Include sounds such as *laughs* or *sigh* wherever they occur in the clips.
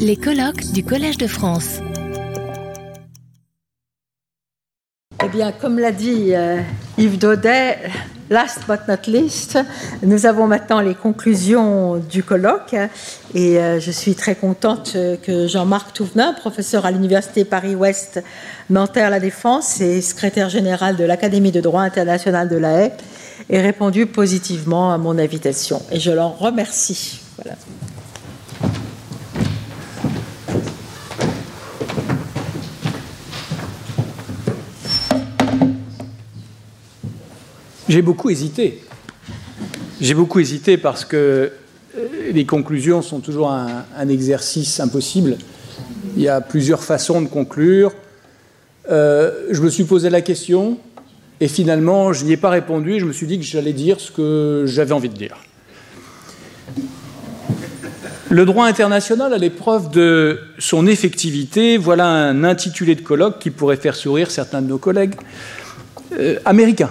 Les colloques du Collège de France. Eh bien, comme l'a dit euh, Yves Daudet, last but not least, nous avons maintenant les conclusions du colloque et euh, je suis très contente que Jean-Marc Touvenin, professeur à l'Université Paris-Ouest Nanterre-La Défense et secrétaire général de l'Académie de droit international de la Haye, ait répondu positivement à mon invitation et je l'en remercie. J'ai beaucoup hésité. J'ai beaucoup hésité parce que euh, les conclusions sont toujours un, exercice impossible. Il y a plusieurs façons de conclure. Euh, je me suis posé la question et finalement, je n'y ai pas répondu et je me suis dit que j'allais dire ce que j'avais envie de dire. Le droit international à l'épreuve de son effectivité, voilà un intitulé de colloque qui pourrait faire sourire certains de nos collègues euh, américains.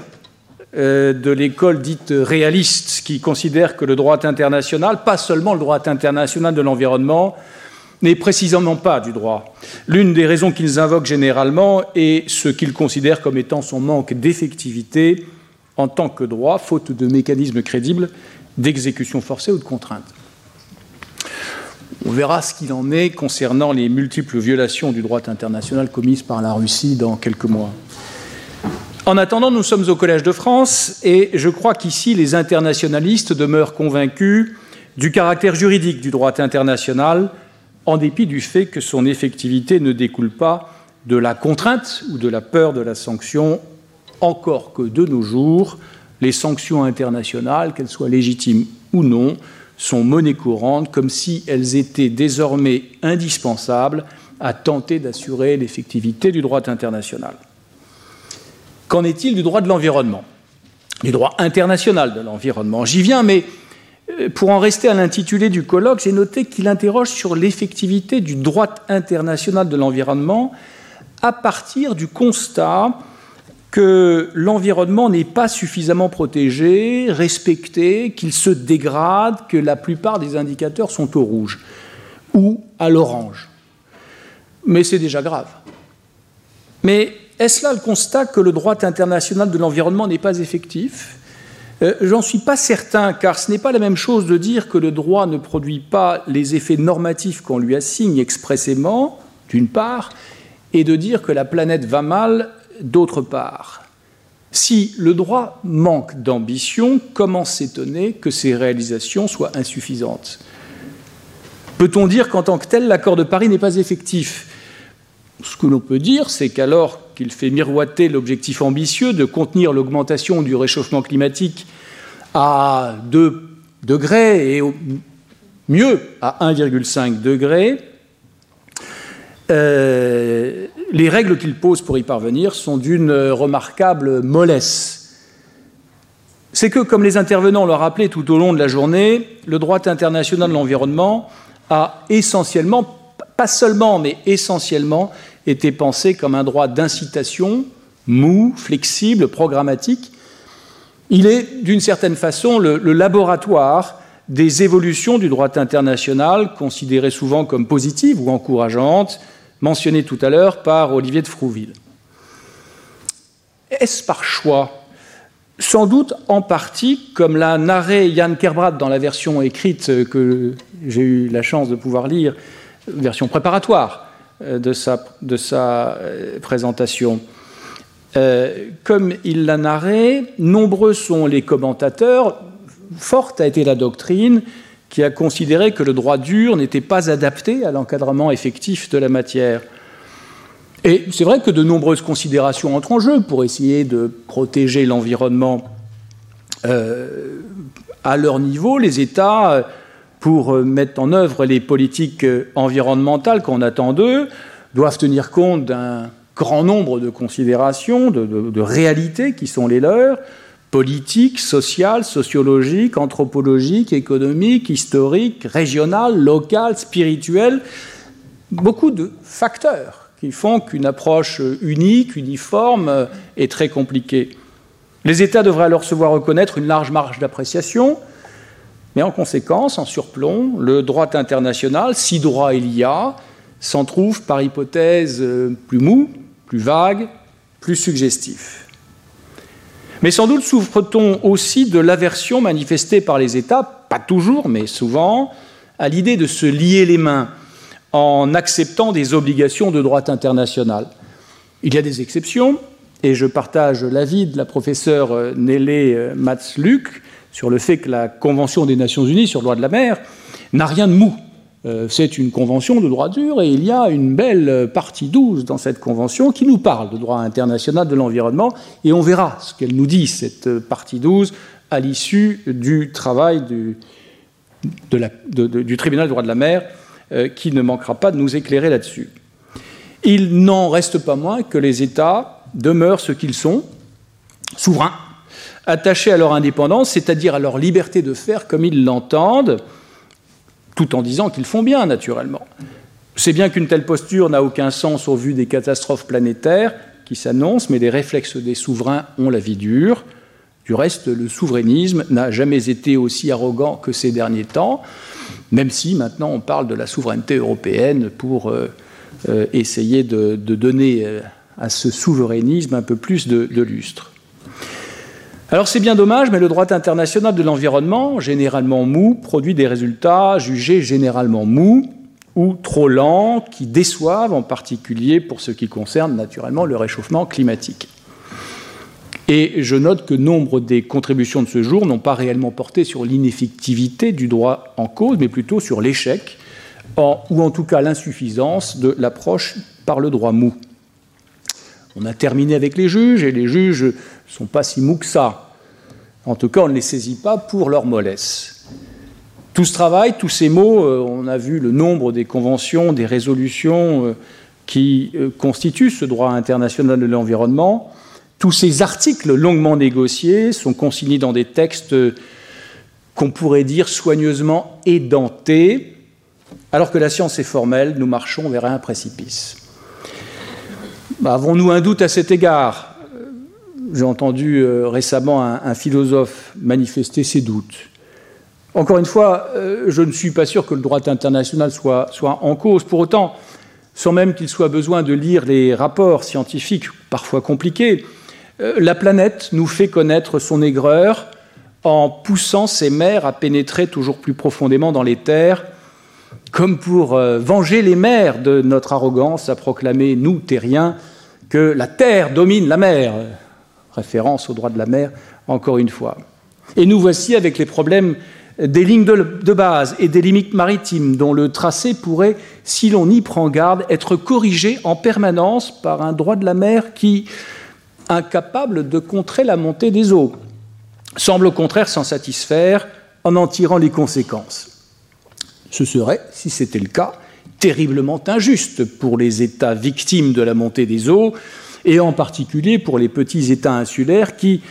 Euh, de l'école dite réaliste, qui considère que le droit international, pas seulement le droit international de l'environnement, n'est précisément pas du droit. L'une des raisons qu'ils invoquent généralement est ce qu'ils considèrent comme étant son manque d'effectivité en tant que droit, faute de mécanismes crédibles d'exécution forcée ou de contrainte. On verra ce qu'il en est concernant les multiples violations du droit international commises par la Russie dans quelques mois. En attendant, nous sommes au Collège de France et je crois qu'ici, les internationalistes demeurent convaincus du caractère juridique du droit international, en dépit du fait que son effectivité ne découle pas de la contrainte ou de la peur de la sanction, encore que de nos jours, les sanctions internationales, qu'elles soient légitimes ou non, sont monnaie courante, comme si elles étaient désormais indispensables à tenter d'assurer l'effectivité du droit international. Qu'en est-il du droit de l'environnement? Du droit international de l'environnement J'y viens, mais euh, pour en rester à l'intitulé du colloque, j'ai noté qu'il interroge sur l'effectivité du droit international de l'environnement à partir du constat que l'environnement n'est pas suffisamment protégé, respecté, qu'il se dégrade, que la plupart des indicateurs sont au rouge ou à l'orange. Mais c'est déjà grave. Mais est-ce là le constat que le droit international de l'environnement n'est pas effectif? Euh, J'en suis pas certain, car ce n'est pas la même chose de dire que le droit ne produit pas les effets normatifs qu'on lui assigne expressément, d'une part, et de dire que la planète va mal, d'autre part. Si le droit manque d'ambition, comment s'étonner que ses réalisations soient insuffisantes? Peut-on dire qu'en tant que tel, l'accord de Paris n'est pas effectif? Ce que l'on peut dire, c'est qu'alors qu'il fait miroiter l'objectif ambitieux de contenir l'augmentation du réchauffement climatique à 2 degrés et au mieux à 1,5 degré, euh, les règles qu'il pose pour y parvenir sont d'une remarquable mollesse. C'est que, comme les intervenants l'ont rappelé tout au long de la journée, le droit international de l'environnement a essentiellement, pas seulement, mais essentiellement, était pensé comme un droit d'incitation, mou, flexible, programmatique. Il est, d'une certaine façon, le, laboratoire des évolutions du droit international, considérées souvent comme positives ou encourageantes, mentionnées tout à l'heure par Olivier de Frouville. Est-ce par choix? Sans doute en partie, comme l'a narré Yann Kerbrad dans la version écrite que j'ai eu la chance de pouvoir lire, version préparatoire de sa, de sa euh, présentation. Euh, comme il l'a narré, nombreux sont les commentateurs, forte a été la doctrine qui a considéré que le droit dur n'était pas adapté à l'encadrement effectif de la matière. Et c'est vrai que de nombreuses considérations entrent en jeu pour essayer de protéger l'environnement à leur niveau. Les États pour euh, mettre en œuvre les politiques euh, environnementales qu'on attend d'eux, doivent tenir compte d'un grand nombre de considérations, de, réalités qui sont les leurs, politiques, sociales, sociologiques, anthropologiques, économiques, historiques, régionales, locales, spirituelles, beaucoup de facteurs qui font qu'une approche unique, uniforme, euh, est très compliquée. Les États devraient alors se voir reconnaître une large marge d'appréciation, Mais en conséquence, en surplomb, le droit international, si droit il y a, s'en trouve par hypothèse euh, plus mou, plus vague, plus suggestif. Mais sans doute souffre-t-on aussi de l'aversion manifestée par les États, pas toujours, mais souvent, à l'idée de se lier les mains en acceptant des obligations de droit international. Il y a des exceptions, et je partage l'avis de la professeure euh, Nelly euh, Matzluck sur le fait que la Convention des Nations Unies sur le droit de la mer n'a rien de mou. Euh, c'est une convention de droit dur et il y a une belle partie 12 dans cette convention qui nous parle de droit international de l'environnement et on verra ce qu'elle nous dit, cette partie 12, à l'issue du travail du, du tribunal de droit de la mer euh, qui ne manquera pas de nous éclairer là-dessus. Il n'en reste pas moins que les États demeurent ce qu'ils sont, souverains, attachés à leur indépendance, c'est-à-dire à leur liberté de faire comme ils l'entendent, tout en disant qu'ils font bien, naturellement. C'est bien qu'une telle posture n'a aucun sens au vu des catastrophes planétaires qui s'annoncent, mais les réflexes des souverains ont la vie dure. Du reste, le souverainisme n'a jamais été aussi arrogant que ces derniers temps, même si maintenant on parle de la souveraineté européenne pour euh, euh, essayer de, donner euh, à ce souverainisme un peu plus de lustre. Alors c'est bien dommage, mais le droit international de l'environnement, généralement mou, produit des résultats jugés généralement mous ou trop lents, qui déçoivent en particulier pour ce qui concerne naturellement le réchauffement climatique. Et je note que nombre des contributions de ce jour n'ont pas réellement porté sur l'ineffectivité du droit en cause, mais plutôt sur l'échec, ou en tout cas l'insuffisance de l'approche par le droit mou. On a terminé avec les juges, et les juges ne sont pas si mous que ça. En tout cas, on ne les saisit pas pour leur mollesse. Tout ce travail, tous ces mots, euh, on a vu le nombre des conventions, des résolutions euh, qui euh, constituent ce droit international de l'environnement. Tous ces articles longuement négociés sont consignés dans des textes qu'on pourrait dire soigneusement édentés, alors que la science est formelle, nous marchons vers un précipice. Bah, avons-nous un doute à cet égard? J'ai entendu euh, récemment un, philosophe manifester ses doutes. Encore une fois, euh, je ne suis pas sûr que le droit international soit, en cause. Pour autant, sans même qu'il soit besoin de lire les rapports scientifiques, parfois compliqués, euh, la planète nous fait connaître son aigreur en poussant ses mers à pénétrer toujours plus profondément dans les terres comme pour euh, venger les mers de notre arrogance à proclamer, nous, terriens, que la terre domine la mer. Référence au droit de la mer, encore une fois. Et nous voici avec les problèmes des lignes de, base et des limites maritimes dont le tracé pourrait, si l'on y prend garde, être corrigé en permanence par un droit de la mer qui, incapable de contrer la montée des eaux, semble au contraire s'en satisfaire en en tirant les conséquences. Ce serait, si c'était le cas, terriblement injuste pour les États victimes de la montée des eaux, et en particulier pour les petits États insulaires qui,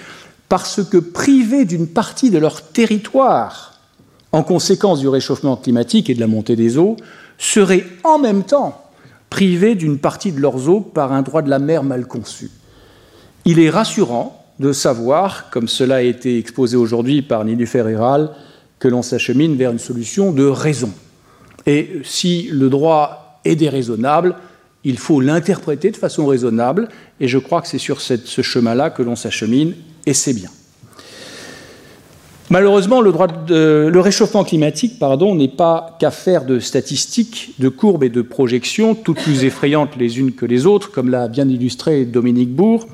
parce que privés d'une partie de leur territoire en conséquence du réchauffement climatique et de la montée des eaux, seraient en même temps privés d'une partie de leurs eaux par un droit de la mer mal conçu. Il est rassurant de savoir, comme cela a été exposé aujourd'hui par Nilufer Iral, que l'on s'achemine vers une solution de raison. Et si le droit est déraisonnable, il faut l'interpréter de façon raisonnable, et je crois que c'est sur ce chemin-là que l'on s'achemine, et c'est bien. Malheureusement, le, réchauffement climatique n'est pas qu'affaire de statistiques, de courbes et de projections, toutes plus effrayantes les unes que les autres, comme l'a bien illustré Dominique Bourg.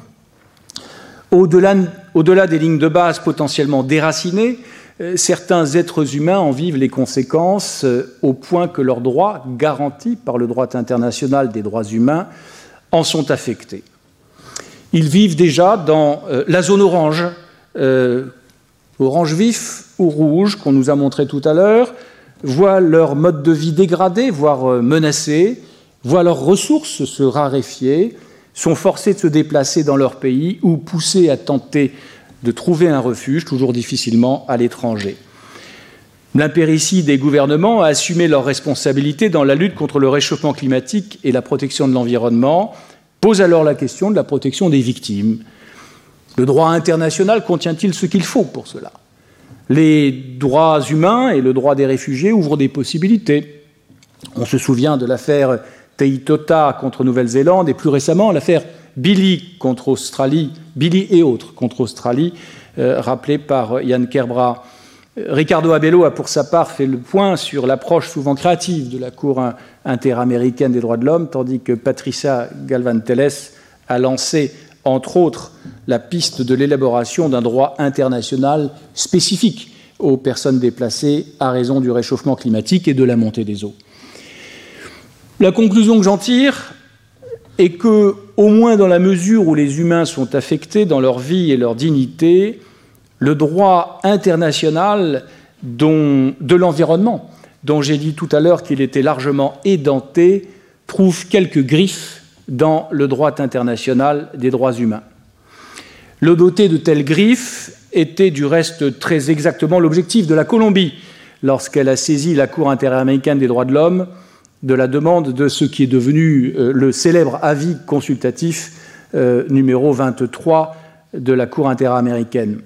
Au-delà au des lignes de base potentiellement déracinées, certains êtres humains en vivent les conséquences euh, au point que leurs droits, garantis par le droit international des droits humains, en sont affectés. Ils vivent déjà dans euh, la zone orange, orange vif ou rouge, qu'on nous a montré tout à l'heure, voient leur mode de vie dégradé, voire menacé, voient leurs ressources se raréfier, sont forcés de se déplacer dans leur pays ou poussés à tenter de trouver un refuge, toujours difficilement, à l'étranger. L'impéritie des gouvernements a assumé leurs responsabilités dans la lutte contre le réchauffement climatique et la protection de l'environnement pose alors la question de la protection des victimes. Le droit international contient-il ce qu'il faut pour cela? Les droits humains et le droit des réfugiés ouvrent des possibilités. On se souvient de l'affaire Teitota contre Nouvelle-Zélande et plus récemment l'affaire Billy contre Australie, Billy et autres contre Australie, euh, rappelée par Yann Kerbra. Ricardo Abello a pour sa part fait le point sur l'approche souvent créative de la Cour interaméricaine des droits de l'homme, tandis que Patricia Galvan-Teles a lancé, entre autres, la piste de l'élaboration d'un droit international spécifique aux personnes déplacées à raison du réchauffement climatique et de la montée des eaux. La conclusion que j'en tire est que, au moins dans la mesure où les humains sont affectés dans leur vie et leur dignité, le droit international de l'environnement, dont j'ai dit tout à l'heure qu'il était largement édenté, trouve quelques griffes dans le droit international des droits humains. Le doter de telles griffes était du reste très exactement l'objectif de la Colombie lorsqu'elle a saisi la Cour interaméricaine des droits de l'homme de la demande de ce qui est devenu euh, le célèbre avis consultatif euh, numéro 23 de la Cour interaméricaine.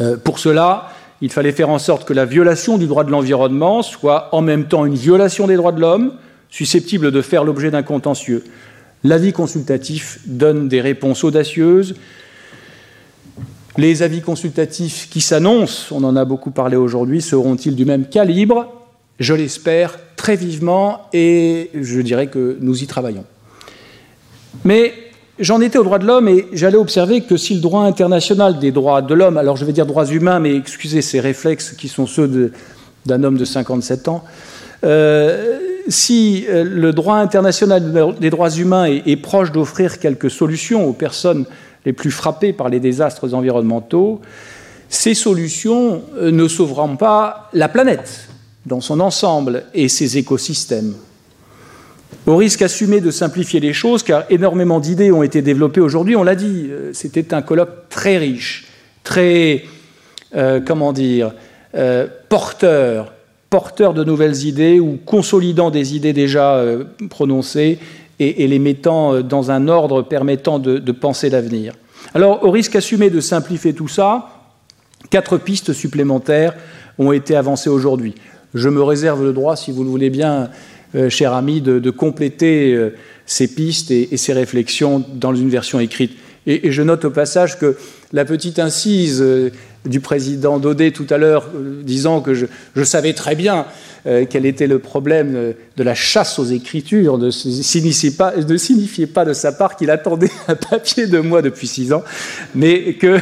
Euh, pour cela, il fallait faire en sorte que la violation du droit de l'environnement soit en même temps une violation des droits de l'homme, susceptible de faire l'objet d'un contentieux. L'avis consultatif donne des réponses audacieuses. Les avis consultatifs qui s'annoncent, on en a beaucoup parlé aujourd'hui, seront-ils du même calibre? Je l'espère très vivement et je dirais que nous y travaillons. Mais j'en étais aux droits de l'homme et j'allais observer que si le droit international des droits de l'homme, alors je vais dire droits humains, mais excusez ces réflexes qui sont ceux d'un homme de 57 ans, euh, si euh, le droit international des droits humains est, proche d'offrir quelques solutions aux personnes les plus frappées par les désastres environnementaux, ces solutions euh, ne sauveront pas la planète dans son ensemble et ses écosystèmes au risque assumé de simplifier les choses, car énormément d'idées ont été développées aujourd'hui. On l'a dit, euh, c'était un colloque très riche, très, euh, comment dire, euh, porteur, porteur de nouvelles idées ou consolidant des idées déjà prononcées et, les mettant dans un ordre permettant de, de penser l'avenir. Alors, au risque assumé de simplifier tout ça, quatre pistes supplémentaires ont été avancées aujourd'hui. Je me réserve le droit, si vous le voulez bien, euh, cher ami, de, compléter euh, ces pistes et, ces réflexions dans une version écrite. Et, je note au passage que la petite incise euh, du président Daudet tout à l'heure, disant que je, savais très bien quel était le problème de la chasse aux écritures, ne signifiait pas, de sa part qu'il attendait *laughs* un papier de moi depuis six ans, *laughs* mais que,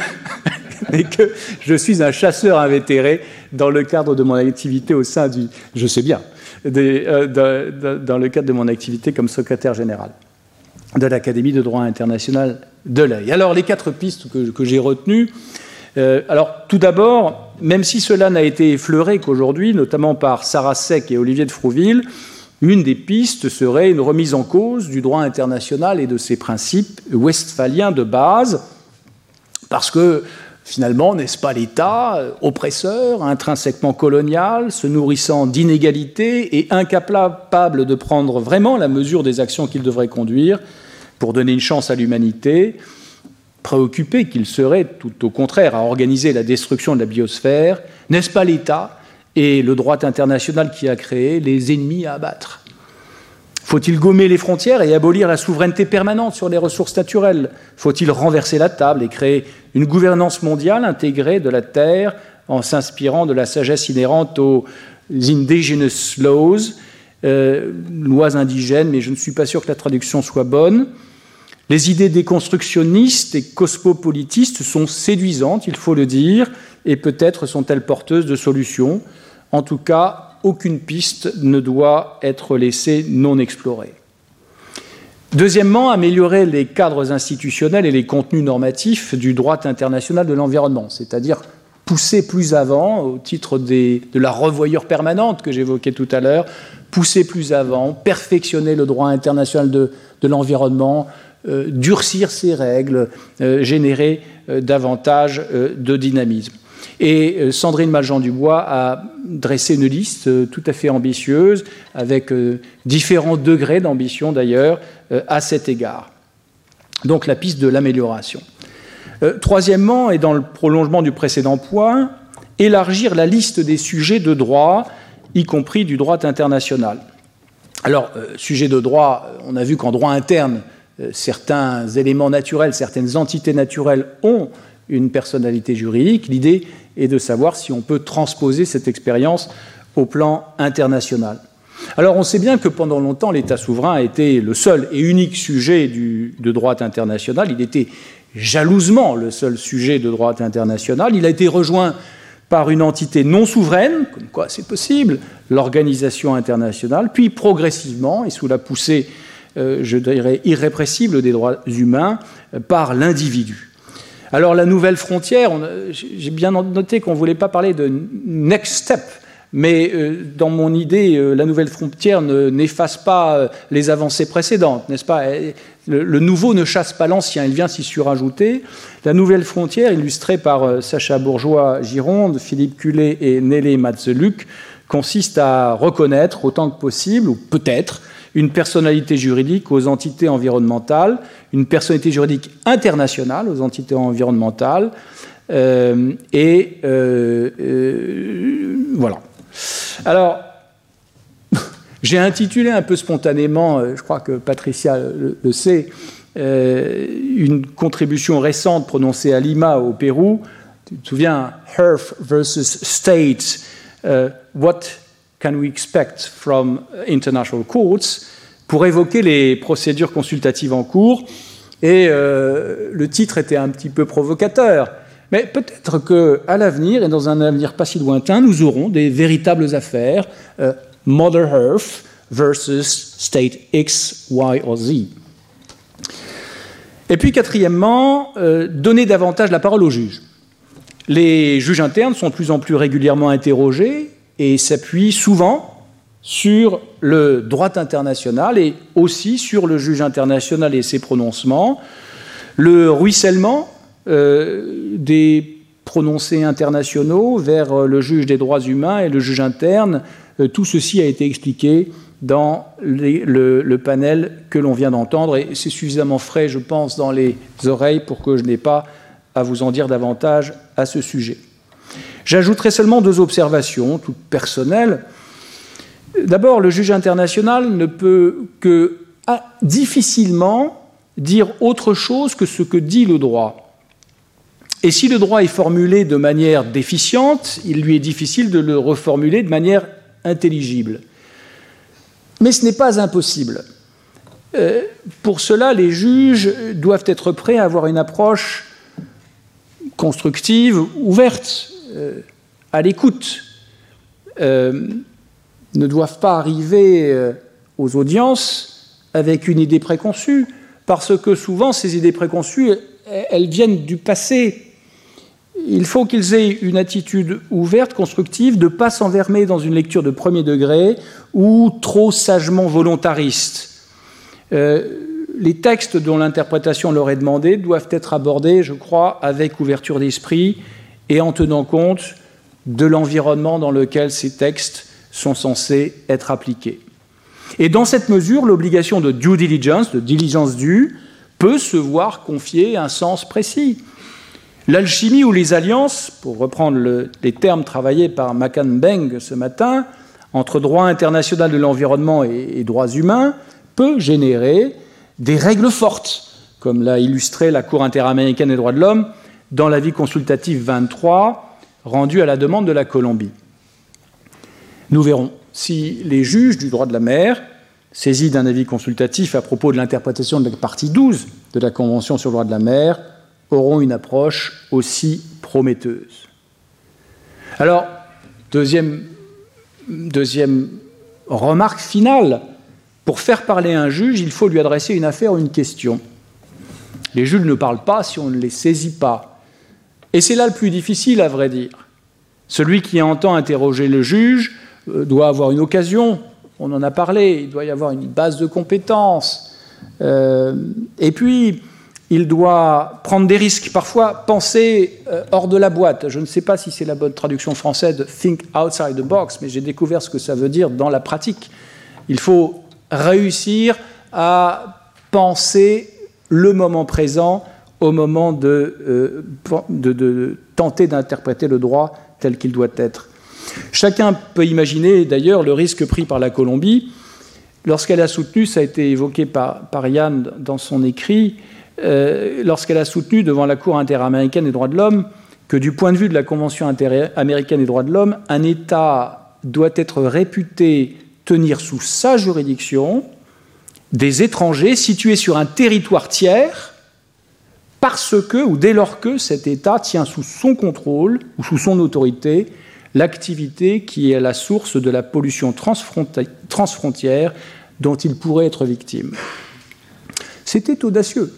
je suis un chasseur invétéré dans le cadre de mon activité au sein du... Je sais bien, euh, dans le cadre de mon activité comme secrétaire général de l'Académie de droit international de l'œil. Alors, les quatre pistes que, j'ai retenues. Euh, alors, tout d'abord, même si cela n'a été effleuré qu'aujourd'hui, notamment par Sarah Seck et Olivier de Frouville, une des pistes serait une remise en cause du droit international et de ses principes westphaliens de base, parce que Finalement, n'est-ce pas l'État, euh, oppresseur, intrinsèquement colonial, se nourrissant d'inégalités et incapable de prendre vraiment la mesure des actions qu'il devrait conduire pour donner une chance à l'humanité, préoccupé qu'il serait tout au contraire à organiser la destruction de la biosphère, n'est-ce pas l'État et le droit international qui a créé les ennemis à abattre? Faut-il gommer les frontières et abolir la souveraineté permanente sur les ressources naturelles? Faut-il renverser la table et créer une gouvernance mondiale intégrée de la Terre en s'inspirant de la sagesse inhérente aux indigenous laws, euh, lois indigènes, mais je ne suis pas sûr que la traduction soit bonne. Les idées déconstructionnistes et cosmopolitistes sont séduisantes, il faut le dire, et peut-être sont-elles porteuses de solutions. En tout cas, aucune piste ne doit être laissée non explorée. Deuxièmement, améliorer les cadres institutionnels et les contenus normatifs du droit international de l'environnement, c'est-à-dire pousser plus avant, au titre de la revoyure permanente que j'évoquais tout à l'heure, pousser plus avant, perfectionner le droit international de, l'environnement, durcir ses règles, euh, générer euh, davantage de dynamisme. Et euh, Sandrine Maljean-Dubois a dressé une liste euh, tout à fait ambitieuse, avec euh, différents degrés d'ambition d'ailleurs, à cet égard. Donc la piste de l'amélioration. Troisièmement, et dans le prolongement du précédent point, élargir la liste des sujets de droit, y compris du droit international. Alors, euh, sujet de droit, on a vu qu'en droit interne, euh, certains éléments naturels, certaines entités naturelles ont une personnalité juridique. L'idée est de savoir si on peut transposer cette expérience au plan international. Alors on sait bien que pendant longtemps, l'État souverain a été le seul et unique sujet de droit international. Il était jalousement le seul sujet de droit international. Il a été rejoint par une entité non souveraine, comme quoi c'est possible, l'organisation internationale, puis progressivement, et sous la poussée, euh, je dirais, irrépressible des droits humains, euh, par l'individu. Alors la nouvelle frontière, j'ai bien noté qu'on ne voulait pas parler de next step, mais euh, dans mon idée, euh, la nouvelle frontière n'efface pas euh, les avancées précédentes, n'est-ce pas? Le, nouveau ne chasse pas l'ancien, il vient s'y surajouter. La nouvelle frontière, illustrée par Sacha Bourgeois-Gironde, Philippe Cullet et Nelly Matzeluc, consiste à reconnaître autant que possible, ou peut-être, une personnalité juridique aux entités environnementales, une personnalité juridique internationale aux entités environnementales, et voilà. Alors, *laughs* j'ai intitulé un peu spontanément, euh, je crois que Patricia le, sait, euh, une contribution récente prononcée à Lima, au Pérou. Tu te souviens, Hearth versus State, euh, What can we expect from international courts pour évoquer les procédures consultatives en cours. Et le titre était un petit peu provocateur. Mais peut-être qu'à l'avenir, et dans un avenir pas si lointain, nous aurons des véritables affaires euh, Mother Earth versus State X, Y ou Z. Et puis quatrièmement, euh, donner davantage la parole aux juges. Les juges internes sont de plus en plus régulièrement interrogés et s'appuient souvent sur le droit international et aussi sur le juge international et ses prononcements. Le ruissellement euh, des prononcés internationaux vers le juge des droits humains et le juge interne. Euh, tout ceci a été expliqué dans le, panel que l'on vient d'entendre et c'est suffisamment frais, je pense, dans les oreilles pour que je n'ai pas à vous en dire davantage à ce sujet. J'ajouterai seulement deux observations, toutes personnelles. D'abord, le juge international ne peut que ah, difficilement dire autre chose que ce que dit le droit. Et si le droit est formulé de manière déficiente, il lui est difficile de le reformuler de manière intelligible. Mais ce n'est pas impossible. Euh, pour cela, les juges doivent être prêts à avoir une approche constructive, ouverte, euh, à l'écoute. Euh, ne doivent pas arriver aux audiences avec une idée préconçue, parce que souvent ces idées préconçues, elles viennent du passé, il faut qu'ils aient une attitude ouverte, constructive, de ne pas s'envermer dans une lecture de premier degré ou trop sagement volontariste. Euh, les textes dont l'interprétation leur est demandée doivent être abordés, je crois, avec ouverture d'esprit et en tenant compte de l'environnement dans lequel ces textes sont censés être appliqués. Et dans cette mesure, l'obligation de due diligence, de diligence due, peut se voir confier un sens précis. L'alchimie ou les alliances, pour reprendre les termes travaillés par Makan Beng ce matin, entre droit international de l'environnement et, droits humains, peut générer des règles fortes, comme l'a illustré la Cour interaméricaine des droits de l'homme dans l'avis consultatif 23 rendu à la demande de la Colombie. Nous verrons si les juges du droit de la mer, saisis d'un avis consultatif à propos de l'interprétation de la partie 12 de la Convention sur le droit de la mer, auront une approche aussi prometteuse. Alors, deuxième, deuxième remarque finale, pour faire parler un juge, il faut lui adresser une affaire ou une question. Les juges ne parlent pas si on ne les saisit pas. Et c'est là le plus difficile, à vrai dire. Celui qui entend interroger le juge euh, doit avoir une occasion, on en a parlé, il doit y avoir une base de compétences. Euh, et puis, il doit prendre des risques, parfois penser euh, hors de la boîte. Je ne sais pas si c'est la bonne traduction française de think outside the box, mais j'ai découvert ce que ça veut dire dans la pratique. Il faut réussir à penser le moment présent au moment de, euh, de tenter d'interpréter le droit tel qu'il doit être. Chacun peut imaginer d'ailleurs le risque pris par la Colombie lorsqu'elle a soutenu, ça a été évoqué par, Yann dans son écrit, euh, lorsqu'elle a soutenu devant la Cour interaméricaine des droits de l'homme que du point de vue de la Convention interaméricaine des droits de l'homme, un État doit être réputé tenir sous sa juridiction des étrangers situés sur un territoire tiers parce que, ou dès lors que cet État tient sous son contrôle ou sous son autorité l'activité qui est la source de la pollution transfrontière dont il pourrait être victime. C'était audacieux.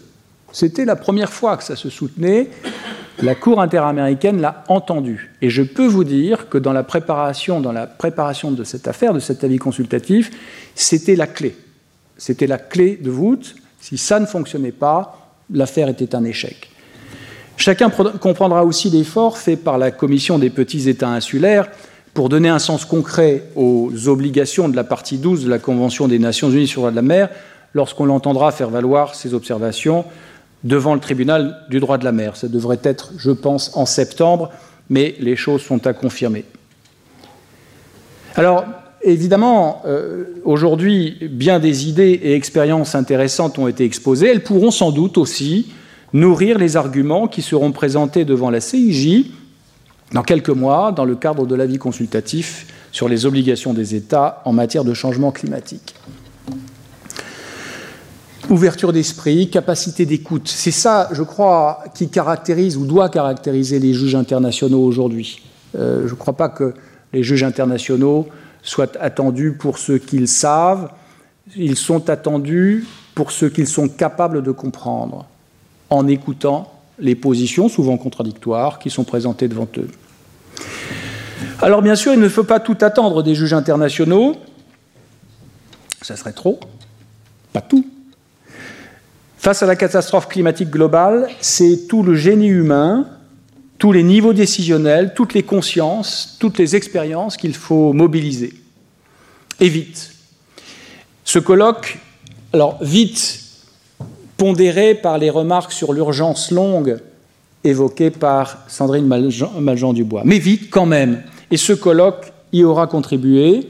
C'était la première fois que ça se soutenait. La Cour interaméricaine l'a entendu. Et je peux vous dire que dans la préparation, dans la préparation de cette affaire, de cet avis consultatif, c'était la clé. C'était la clé de voûte. Si ça ne fonctionnait pas, l'affaire était un échec. Chacun comprendra aussi l'effort fait par la Commission des petits États insulaires pour donner un sens concret aux obligations de la partie 12 de la Convention des Nations Unies sur la mer lorsqu'on l'entendra faire valoir ses observations devant le tribunal du droit de la mer. Ça devrait être, je pense, en septembre, mais les choses sont à confirmer. Alors, évidemment, euh, aujourd'hui, bien des idées et expériences intéressantes ont été exposées. Elles pourront sans doute aussi nourrir les arguments qui seront présentés devant la CIJ dans quelques mois dans le cadre de l'avis consultatif sur les obligations des États en matière de changement climatique. Ouverture d'esprit, capacité d'écoute, c'est ça, je crois, qui caractérise ou doit caractériser les juges internationaux aujourd'hui. Euh, je ne crois pas que les juges internationaux soient attendus pour ce qu'ils savent, ils sont attendus pour ce qu'ils sont capables de comprendre en écoutant les positions, souvent contradictoires, qui sont présentées devant eux. Alors bien sûr, il ne faut pas tout attendre des juges internationaux, ça serait trop, pas tout. Face à la catastrophe climatique globale, c'est tout le génie humain, tous les niveaux décisionnels, toutes les consciences, toutes les expériences qu'il faut mobiliser. Et vite. Ce colloque, alors vite, pondéré par les remarques sur l'urgence longue évoquées par Sandrine Maljean-Dubois. Mais vite quand même. Et ce colloque y aura contribué.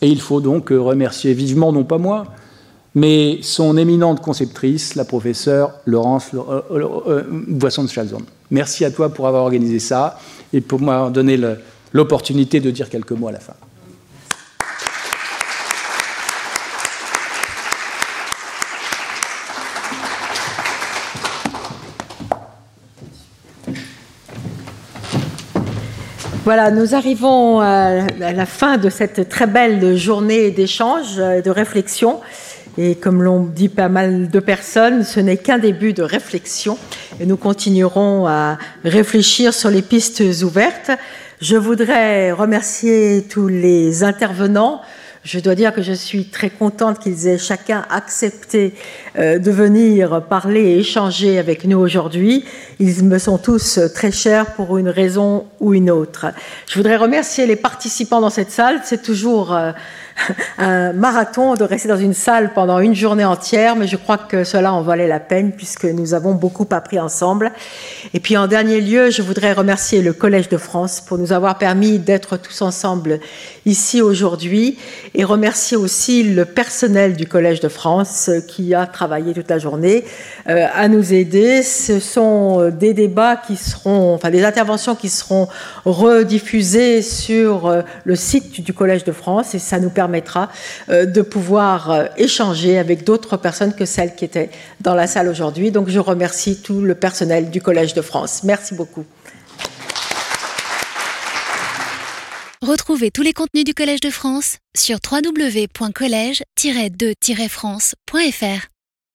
Et il faut donc remercier vivement, non pas moi, mais son éminente conceptrice, la professeure Laurence euh, euh, euh, Boisson de Chalzon. Merci à toi pour avoir organisé ça et pour m'avoir donné l'opportunité de dire quelques mots à la fin. Voilà, nous arrivons à la fin de cette très belle journée d'échange, de réflexion. Et comme l'ont dit pas mal de personnes, ce n'est qu'un début de réflexion. Et nous continuerons à réfléchir sur les pistes ouvertes. Je voudrais remercier tous les intervenants, je dois dire que je suis très contente qu'ils aient chacun accepté euh, de venir parler et échanger avec nous aujourd'hui. Ils me sont tous très chers pour une raison ou une autre. Je voudrais remercier les participants dans cette salle. C'est toujours euh, un marathon de rester dans une salle pendant une journée entière, mais je crois que cela en valait la peine puisque nous avons beaucoup appris ensemble. Et puis en dernier lieu, je voudrais remercier le Collège de France pour nous avoir permis d'être tous ensemble ici aujourd'hui et remercier aussi le personnel du Collège de France qui a travaillé toute la journée euh, à nous aider. Ce sont des débats qui seront, enfin des interventions qui seront rediffusées sur euh, le site du Collège de France et ça nous permet permettra euh, de pouvoir euh, échanger avec d'autres personnes que celles qui étaient dans la salle aujourd'hui. Donc je remercie tout le personnel du Collège de France. Merci beaucoup. Retrouvez tous les contenus du Collège de France sur www.colège-2-france.fr.